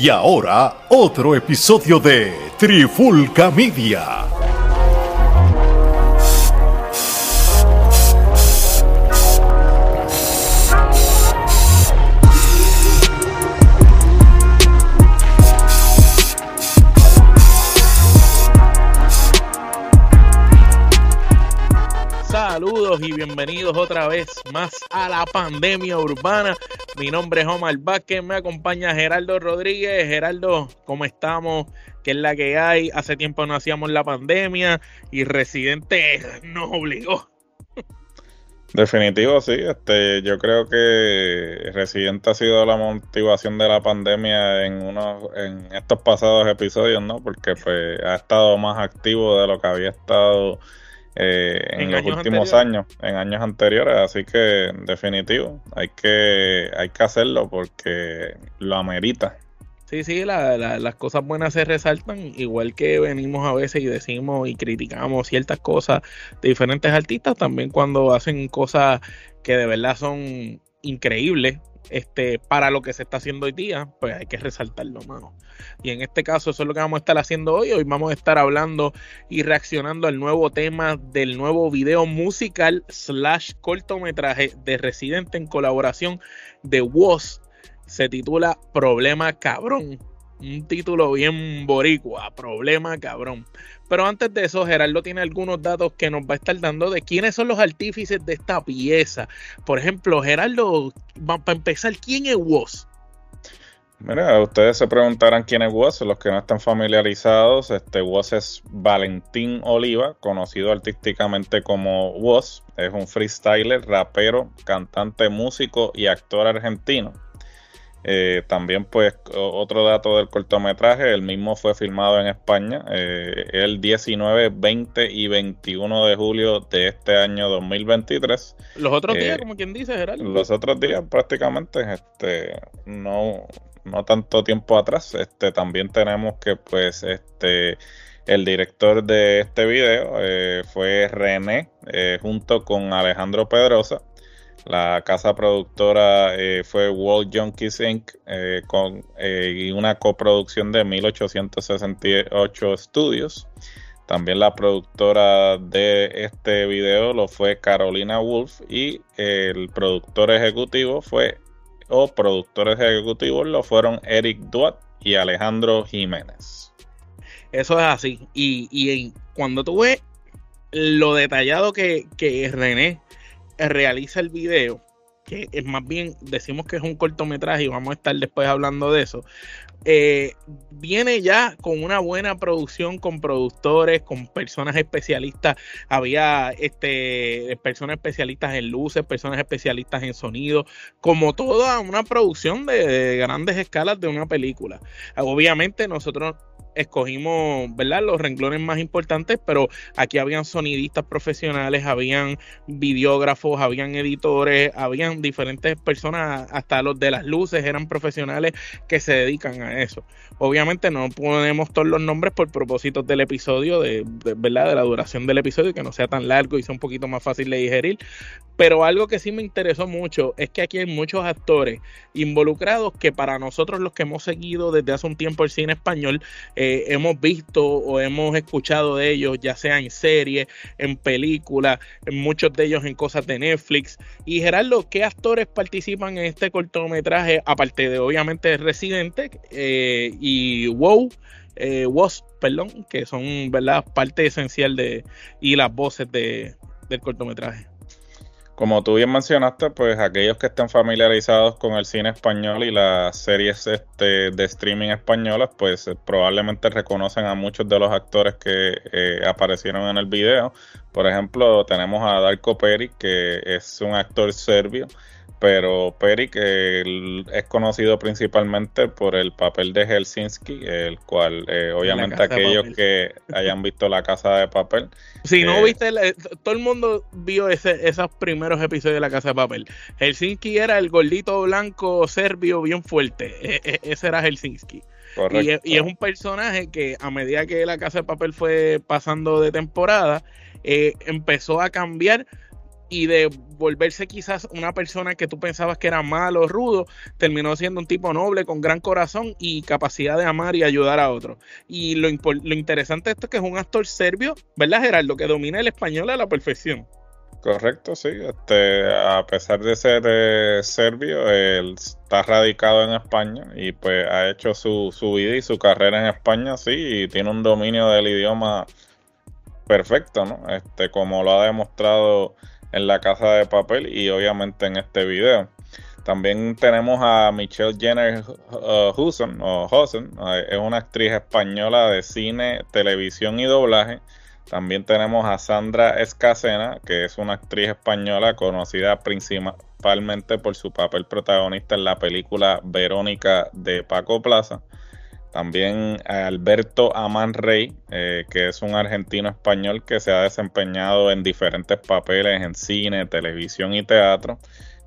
Y ahora, otro episodio de Trifulca Media. Saludos y bienvenidos otra vez más a la pandemia urbana. Mi nombre es Omar Vázquez, me acompaña Geraldo Rodríguez. Geraldo, ¿cómo estamos? ¿Qué es la que hay? Hace tiempo no hacíamos la pandemia y Residente nos obligó. Definitivo, sí. Este, yo creo que Residente ha sido la motivación de la pandemia en unos, en estos pasados episodios, ¿no? Porque pues, ha estado más activo de lo que había estado eh, en, los últimos años, en años anteriores, así que definitivo, hay que, hay que hacerlo porque lo amerita. Sí, sí, las cosas buenas se resaltan, igual que venimos a veces y decimos y criticamos ciertas cosas de diferentes artistas, también cuando hacen cosas que de verdad son increíbles, este, para lo que se está haciendo hoy día, pues hay que resaltarlo, mano. Y en este caso, eso es lo que vamos a estar haciendo hoy. Hoy vamos a estar hablando y reaccionando al nuevo tema del nuevo video musical slash cortometraje de Residente en colaboración de Woz. Se titula Problema Cabrón. Un título bien boricua, Problema Cabrón. Pero antes de eso, Gerardo tiene algunos datos que nos va a estar dando de quiénes son los artífices de esta pieza. Por ejemplo, Gerardo, para empezar, ¿quién es Woz? Mira, ustedes se preguntarán quién es Woz, los que no están familiarizados, este Woz es Valentín Oliva, conocido artísticamente como Woz, es un freestyler, rapero, cantante, músico y actor argentino. Eh, también, pues, otro dato del cortometraje, el mismo fue filmado en España eh, el 19, 20 y 21 de julio de este año 2023. Los otros días, eh, como quien dice, Gerardo. Los otros días, prácticamente, este, no, no tanto tiempo atrás. Este, también tenemos que, pues, este, el director de este video fue René, junto con Alejandro Pedrosa. La casa productora eh, fue World Junkies Inc. Eh, con eh, y una coproducción de 1868 estudios. También la productora de este video lo fue Carolina Wolf y el productor ejecutivo fue o productores ejecutivos lo fueron Eric Duat y Alejandro Jiménez. Eso es así. Y, y cuando tú ves lo detallado que, que René realiza el video, que es más bien decimos que es un cortometraje y vamos a estar después hablando de eso. Eh, viene ya con una buena producción, con productores, con personas especialistas. Había este, personas especialistas en luces, personas especialistas en sonido, como toda una producción de grandes escalas de una película. Obviamente nosotros escogimos, ¿verdad? Los renglones más importantes, pero aquí habían sonidistas profesionales, habían videógrafos, habían editores, habían diferentes personas, hasta los de las luces eran profesionales que se dedican a eso. Obviamente no ponemos todos los nombres por propósitos del episodio, de, ¿verdad? De la duración del episodio, que no sea tan largo y sea un poquito más fácil de digerir. Pero algo que sí me interesó mucho es que aquí hay muchos actores involucrados que para nosotros los que hemos seguido desde hace un tiempo el cine español, eh, hemos visto o hemos escuchado de ellos, ya sea en series, en películas, muchos de ellos en cosas de Netflix. Y Gerardo, ¿qué actores participan en este cortometraje? Aparte de obviamente Residente eh, y WoW. Eh, perdón, que son ¿verdad? parte esencial de y las voces de, del cortometraje. Como tú bien mencionaste, pues aquellos que estén familiarizados con el cine español y las series este, de streaming españolas, pues eh, probablemente reconocen a muchos de los actores que eh, aparecieron en el video. Por ejemplo, tenemos a Darko Peri, que es un actor serbio pero Peric es conocido principalmente por el papel de Helsinki, el cual eh, obviamente aquellos que hayan visto La Casa de Papel. Si no eh, viste, todo el mundo vio ese, esos primeros episodios de La Casa de Papel. Helsinki era el gordito blanco serbio bien fuerte, e, e, ese era Helsinki. Y es, y es, un personaje que a medida que La Casa de Papel fue pasando de temporada, eh, empezó a cambiar y de volverse quizás una persona que tú pensabas que era malo, rudo, terminó siendo un tipo noble, con gran corazón y capacidad de amar y ayudar a otros. Y lo, lo interesante de esto es que es un actor serbio, ¿verdad, Gerardo? Que domina el español a la perfección. Correcto, sí. Este, a pesar de ser eh, serbio, él está radicado en España y pues ha hecho su, su vida y su carrera en España, sí, y tiene un dominio del idioma perfecto, ¿no? Este, como lo ha demostrado en la casa de papel y obviamente en este video. También tenemos a Michelle Jenner uh, o uh, es una actriz española de cine, televisión y doblaje. También tenemos a Sandra Escacena, que es una actriz española conocida principalmente por su papel protagonista en la película Verónica de Paco Plaza. También Alberto Aman Rey, eh, que es un argentino español que se ha desempeñado en diferentes papeles en cine, televisión y teatro,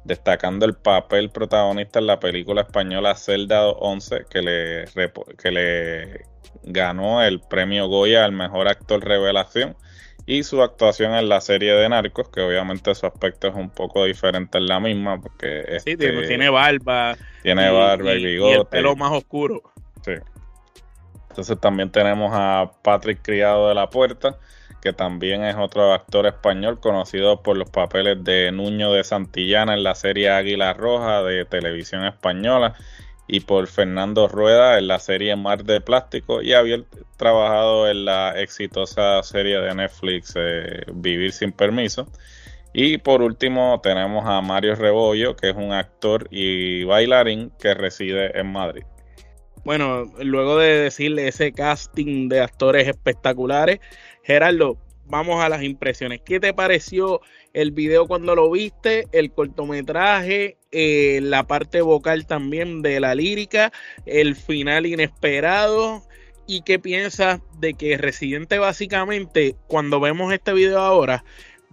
destacando el papel protagonista en la película española Celda 11, que le, que le ganó el premio Goya al mejor actor revelación, y su actuación en la serie de Narcos, que obviamente su aspecto es un poco diferente en la misma, porque sí, este tiene barba, tiene barba y, bigote. Y el pelo más oscuro. Sí. Entonces también tenemos a Patrick Criado de la Puerta, que también es otro actor español conocido por los papeles de Nuño de Santillana en la serie Águila Roja de televisión española y por Fernando Rueda en la serie Mar de Plástico y había trabajado en la exitosa serie de Netflix eh, Vivir sin Permiso. Y por último tenemos a Mario Rebollo, que es un actor y bailarín que reside en Madrid. Bueno, luego de decirle ese casting de actores espectaculares, Gerardo, vamos a las impresiones. ¿Qué te pareció el video cuando lo viste? El cortometraje, eh, la parte vocal también de la lírica, el final inesperado. ¿Y qué piensas de que Residente básicamente, cuando vemos este video ahora,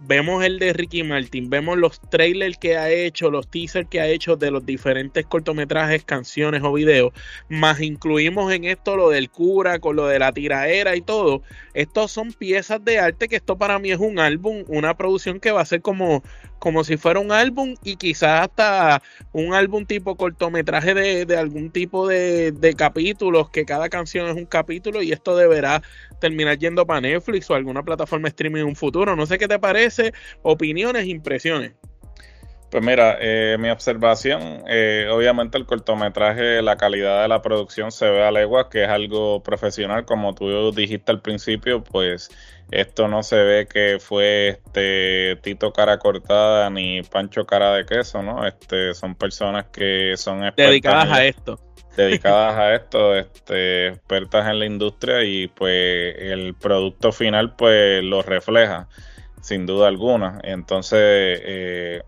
vemos el de Ricky Martin, vemos los trailers que ha hecho, los teasers que ha hecho de los diferentes cortometrajes, canciones o videos, más incluimos en esto lo del cura, con lo de la tiraera y todo. Estos son piezas de arte que esto para mí es un álbum, una producción que va a ser como como si fuera un álbum y quizás hasta un álbum tipo cortometraje de, algún tipo de, de, capítulos, que cada canción es un capítulo y esto deberá terminar yendo para Netflix o alguna plataforma streaming en un futuro. No sé qué te parece, opiniones, impresiones. Pues mira, eh, mi observación, eh, obviamente el cortometraje, la calidad de la producción se ve a legua, que es algo profesional, como tú dijiste al principio, pues esto no se ve que fue este Tito cara cortada ni Pancho cara de queso, ¿no? Este son personas que son dedicadas a esto. Dedicadas a esto, este, expertas en la industria y pues el producto final pues lo refleja, sin duda alguna. Entonces, eh,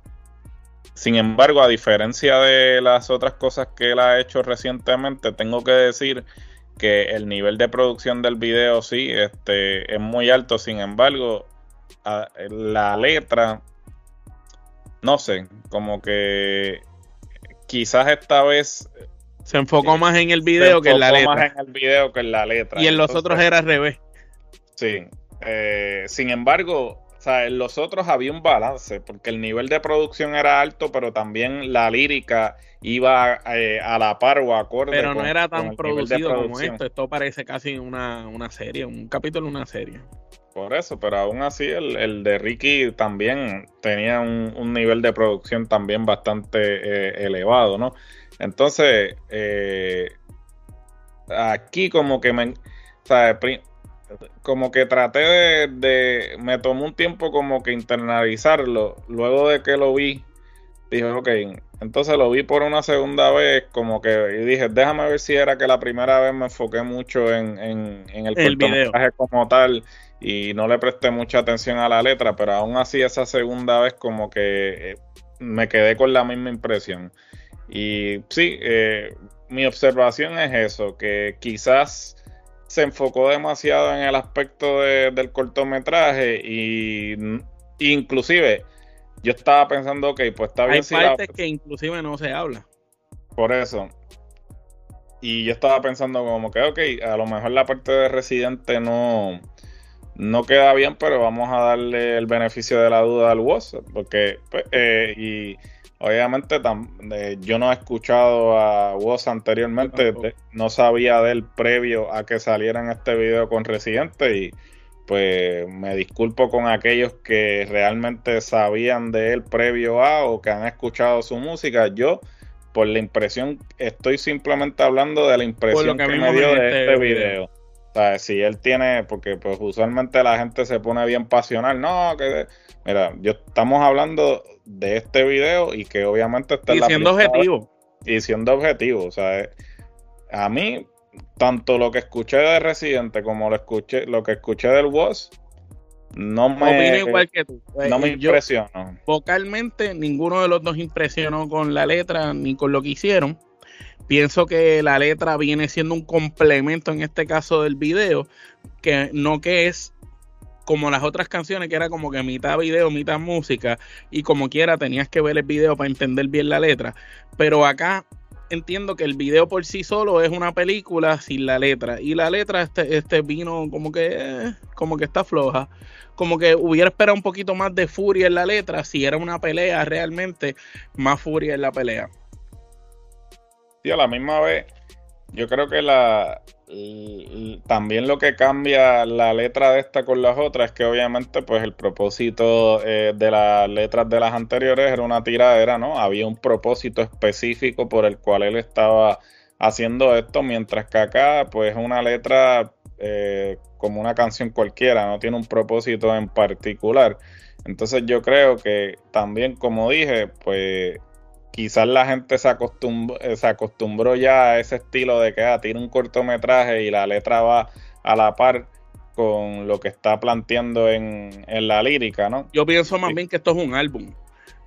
sin embargo, a diferencia de las otras cosas que él ha hecho recientemente, tengo que decir que el nivel de producción del video sí este, es muy alto. Sin embargo, la letra, no sé, como que quizás esta vez se enfocó más en el video que en la letra. más en el video que en la letra. Y en los otros era al revés. Sí. Eh, sin embargo, o sea, en los otros había un balance, porque el nivel de producción era alto, pero también la lírica iba eh, a la par o acorde. Pero no era tan producido como esto. Esto parece casi una, serie, un capítulo de una serie. Por eso, pero aún así el, de Ricky también tenía un, nivel de producción también bastante eh, elevado, ¿no? Entonces, eh, aquí como que me... O sea, como que traté de, me tomó un tiempo como que internalizarlo. Luego de que lo vi, dije, ok, entonces lo vi por una segunda vez, como que y dije, déjame ver si era que la primera vez me enfoqué mucho en, en, en el, el como tal y no le presté mucha atención a la letra, pero aún así esa segunda vez como que eh, me quedé con la misma impresión. Y sí, eh, mi observación es eso, que quizás se enfocó demasiado en el aspecto del cortometraje y inclusive yo estaba pensando, ok, pues está bien. Hay partes que inclusive no se habla. Por eso. Y yo estaba pensando como que, ok, a lo mejor la parte de Residente no, no queda bien, pero vamos a darle el beneficio de la duda al WhatsApp, porque pues, eh, y obviamente yo no he escuchado a Woz anteriormente, no sabía de él previo a que saliera en este video con Residente y pues me disculpo con aquellos que realmente sabían de él previo a o que han escuchado su música. Yo, por la impresión, estoy simplemente hablando de la impresión que, me dio de este, este video. O sea, si él tiene, porque pues usualmente la gente se pone bien pasional, no, que mira, yo estamos hablando de este video y que obviamente está y siendo objetivo. Y siendo objetivo, o sea, a mí tanto lo que escuché de Residente como lo escuché lo que escuché del Boss no me igual que tú. no me impresionó. Vocalmente ninguno de los dos impresionó con la letra ni con lo que hicieron Pienso que la letra viene siendo un complemento en este caso del video, que no que es como las otras canciones, que era como que mitad video, mitad música, y como quiera tenías que ver el video para entender bien la letra. Pero acá entiendo que el video por sí solo es una película sin la letra. Y la letra, este, este vino como que, como que está floja. Como que hubiera esperado un poquito más de furia en la letra. Si era una pelea realmente, más furia en la pelea. Sí, a la misma vez, yo creo que la también lo que cambia la letra de esta con las otras es que obviamente pues el propósito eh, de las letras de las anteriores era una tiradera, ¿no? Había un propósito específico por el cual él estaba haciendo esto, mientras que acá pues es una letra eh, como una canción cualquiera, no tiene un propósito en particular. Entonces yo creo que también como dije, pues quizás la gente se acostumbró, eh, se acostumbró ya a ese estilo de que ah, tiene un cortometraje y la letra va a la par con lo que está planteando en, la lírica, ¿no? Yo pienso más bien que esto es un álbum.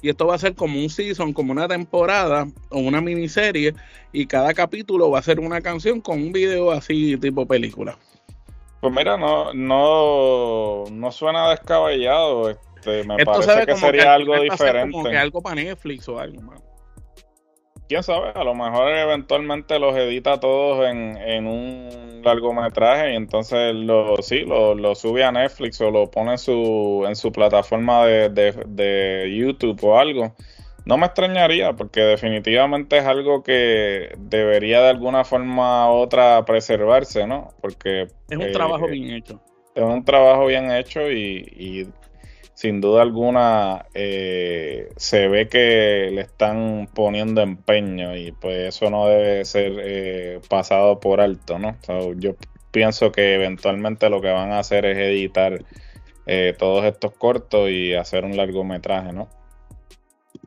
Y esto va a ser como un season, como una temporada o una miniserie. Y cada capítulo va a ser una canción con un video así tipo película. Pues mira, no, no, no suena descabellado. Este, me parece que sería algo diferente. Como que algo para Netflix o algo más quién sabe, a lo mejor eventualmente los edita todos en, un largometraje y entonces lo, sí, lo, sube a Netflix o lo pone en su, en su plataforma de, YouTube o algo. No me extrañaría porque definitivamente es algo que debería de alguna forma u otra preservarse, ¿no? Porque... Es un trabajo eh, bien hecho. Es un trabajo bien hecho y sin duda alguna eh, se ve que le están poniendo empeño y pues eso no debe ser eh, pasado por alto, ¿no? yo pienso que eventualmente lo que van a hacer es editar eh, todos estos cortos y hacer un largometraje, ¿no?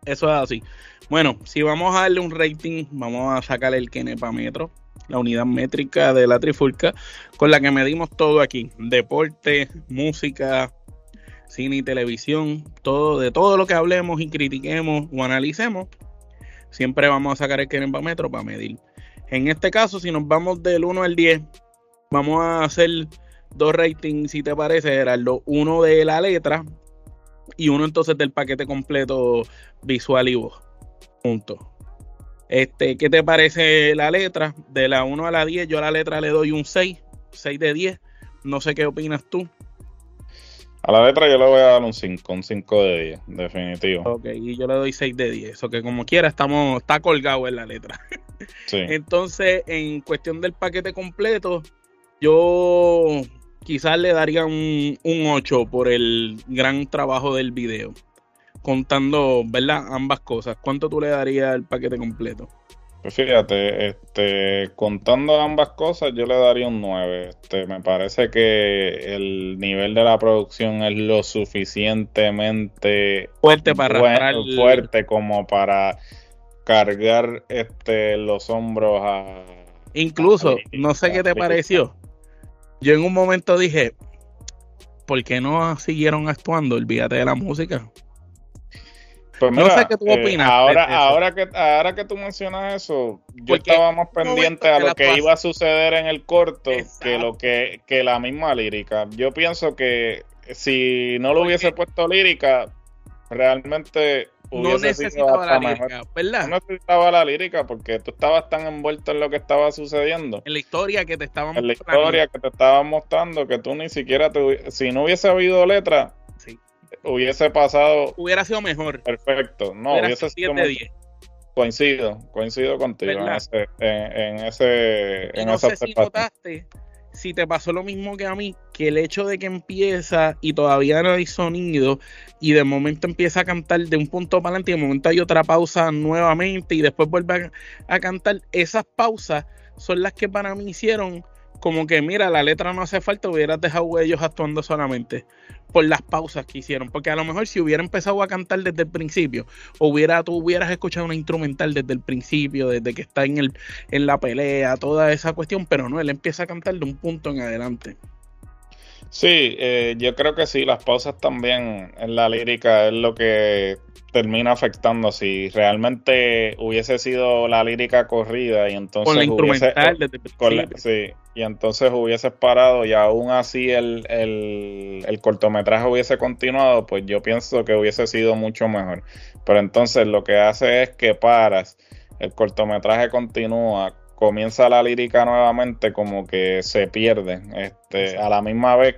Eso es así. Bueno, si vamos a darle un rating, vamos a sacarle el Kenepa Metro, la unidad métrica de la trifulca, con la que medimos todo aquí: deporte, música, cine y televisión, todo, de todo lo que hablemos y critiquemos o analicemos, siempre vamos a sacar el Metro para medir. En este caso, si nos vamos del 1 al 10, vamos a hacer dos ratings, si te parece, Gerardo. Uno de la letra y uno entonces del paquete completo visual y voz. Punto. Este, ¿Qué te parece la letra? De la 1 a la 10, yo a la letra le doy un 6, 6 de 10. No sé qué opinas tú. A la letra yo le voy a dar un 5, un 5 de 10, definitivo. Ok, y yo le doy 6 de 10, o que como quiera estamos, está colgado en la letra. Sí. Entonces, en cuestión del paquete completo, yo quizás le daría un, un 8 por el gran trabajo del video. Contando, ¿verdad? Ambas cosas. ¿Cuánto tú le darías al paquete completo? Pues fíjate, este, contando ambas cosas, yo le daría un 9. Este, me parece que el nivel de la producción es lo suficientemente fuerte para fuerte como para cargar este los hombros a incluso no sé qué te pareció yo en un momento dije ¿por qué no siguieron actuando? olvídate de la música pues no sé qué tú eh, opinas. ahora, ahora, que, ahora que tú mencionas eso, yo estaba más pendiente a lo que iba a suceder en el corto que lo que, que la misma lírica. Yo pienso que si no lo hubiese puesto lírica, realmente no necesitaba la lírica, ¿verdad? No necesitaba la lírica porque tú estabas tan envuelto en lo que estaba sucediendo. En la historia que te estaban mostrando. En la historia que te estaban mostrando, que tú ni siquiera te, si no hubiese habido letra, hubiese pasado. Hubiera sido mejor. Perfecto. No, hubiese sido. Coincido, coincido contigo en ese, en, ese, no sé si notaste si te pasó lo mismo que a mí, que el hecho de que empieza y todavía no hay sonido y de momento empieza a cantar de un punto para adelante y de momento hay otra pausa nuevamente y después vuelve a, a cantar, esas pausas son las que para mí hicieron como que, mira, la letra no hace falta, hubieras dejado ellos actuando solamente por las pausas que hicieron. Porque a lo mejor si hubiera empezado a cantar desde el principio, hubiera, tú hubieras escuchado una instrumental desde el principio, desde que está en, el, en la pelea, toda esa cuestión, pero no, él empieza a cantar de un punto en adelante. Sí, eh, yo creo que sí, las pausas también en la lírica es lo que termina afectando. Si realmente hubiese sido la lírica corrida y entonces. Con la instrumental Sí, y entonces hubieses parado y aún así el, el, el, cortometraje hubiese continuado, pues yo pienso que hubiese sido mucho mejor. Pero entonces lo que hace es que paras, el cortometraje continúa, comienza la lírica nuevamente, como que se pierde. Este, a la misma vez.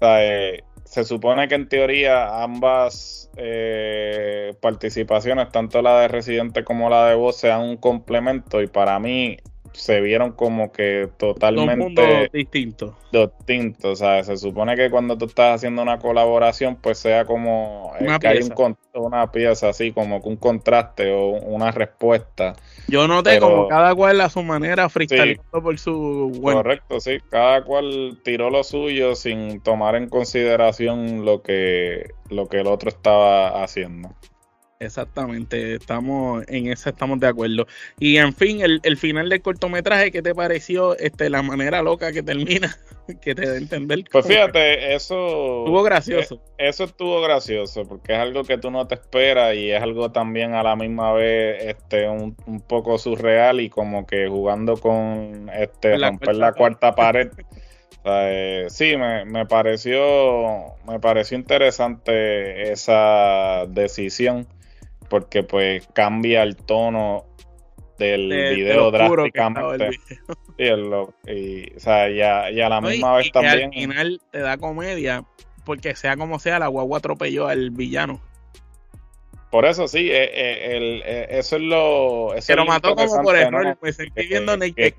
Eh, se supone que en teoría ambas eh, participaciones, tanto la de Residente como la de Voz, sean un complemento y para mí se vieron como que totalmente distintos. Distintos, o sea, se supone que cuando tú estás haciendo una colaboración, pues sea como una, pieza. una pieza así, como que un contraste o una respuesta. Yo noté como cada cual a su manera freestyleando por su Correcto, sí, cada cual tiró lo suyo sin tomar en consideración lo que, lo que el otro estaba haciendo. Exactamente, estamos en eso estamos de acuerdo. Y en fin, el, el, final del cortometraje, ¿qué te pareció? Este, la manera loca que termina, que te da a entender. Pues fíjate, eso estuvo gracioso. Eh, eso estuvo gracioso, porque es algo que tú no te esperas y es algo también a la misma vez este un, un poco surreal y como que jugando con este romper la cuarta pared. Eh, sí, me, me, pareció me pareció interesante esa decisión porque pues cambia el tono del video drásticamente. y, o sea, y a, la misma vez también. al final te da comedia, porque sea como sea, la guagua atropelló al villano. Por eso sí, eh, eh, eh, eso es lo. Eso que lo mató como por error, me sentí viendo Naked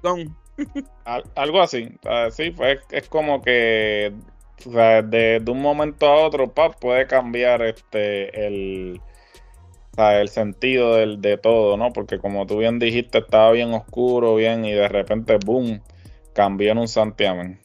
Algo así, sí, pues es como que o sea, de, de, un momento a otro, pap, puede cambiar este el el sentido del, de todo, ¿no? Porque como tú bien dijiste, estaba bien oscuro, bien, y de repente, boom, cambió en un santiamén.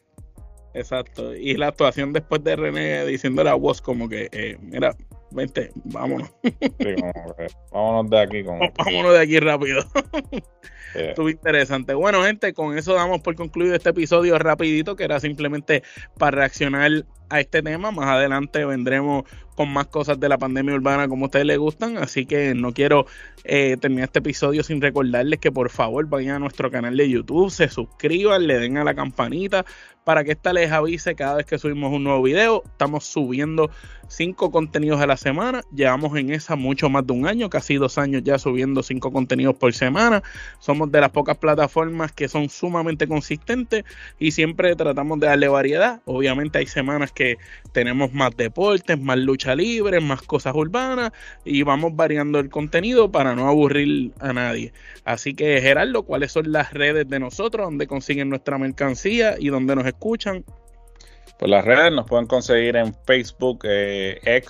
Exacto. Y la actuación después de René diciéndole a vos como que, eh, mira, vente, vámonos. Sí, como que, vámonos de aquí. Como vámonos de aquí rápido. Estuvo interesante. Bueno, gente, con eso damos por concluido este episodio rapidito, que era simplemente para reaccionar a este tema. Más adelante vendremos con más cosas de la pandemia urbana como a ustedes les gustan. Así que no quiero eh, terminar este episodio sin recordarles que por favor vayan a nuestro canal de YouTube, se suscriban, le den a la campanita para que esta les avise cada vez que subimos un nuevo video. Estamos subiendo cinco contenidos a la semana. Llevamos en esa mucho más de un año, casi dos años ya subiendo cinco contenidos por semana. Somos de las pocas plataformas que son sumamente consistentes y siempre tratamos de darle variedad. Obviamente hay semanas que tenemos más deportes, más lucha libre, más cosas urbanas y vamos variando el contenido para no aburrir a nadie. Así que Gerardo, ¿cuáles son las redes de nosotros donde consiguen nuestra mercancía y donde nos escuchan? Pues las redes nos pueden conseguir en Facebook, eh, eh,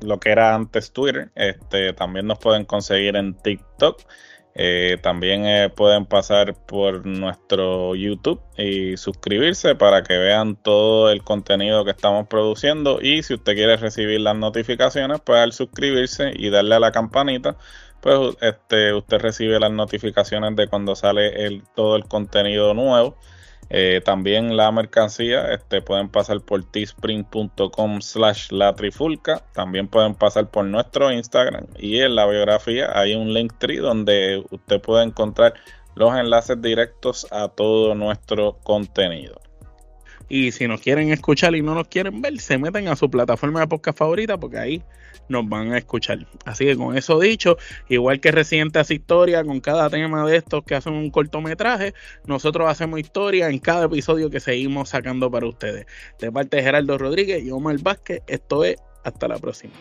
lo que era antes Twitter. Este, también nos pueden conseguir en TikTok. Eh, también eh, pueden pasar por nuestro YouTube y suscribirse para que vean todo el contenido que estamos produciendo. Y si usted quiere recibir las notificaciones, pues al suscribirse y darle a la campanita, pues este, usted recibe las notificaciones de cuando sale el, todo el contenido nuevo. Eh, también la mercancía, este, pueden pasar por teespring.com slash la trifulca. También pueden pasar por nuestro Instagram y en la biografía hay un link tree donde usted puede encontrar los enlaces directos a todo nuestro contenido. Y si nos quieren escuchar y no nos quieren ver, se meten a su plataforma de podcast favorita porque ahí nos van a escuchar. Así que con eso dicho, igual que Residente hace historia con cada tema de estos que hacen un cortometraje, nosotros hacemos historia en cada episodio que seguimos sacando para ustedes. De parte de Gerardo Rodríguez y Omar Vázquez, esto es hasta la próxima.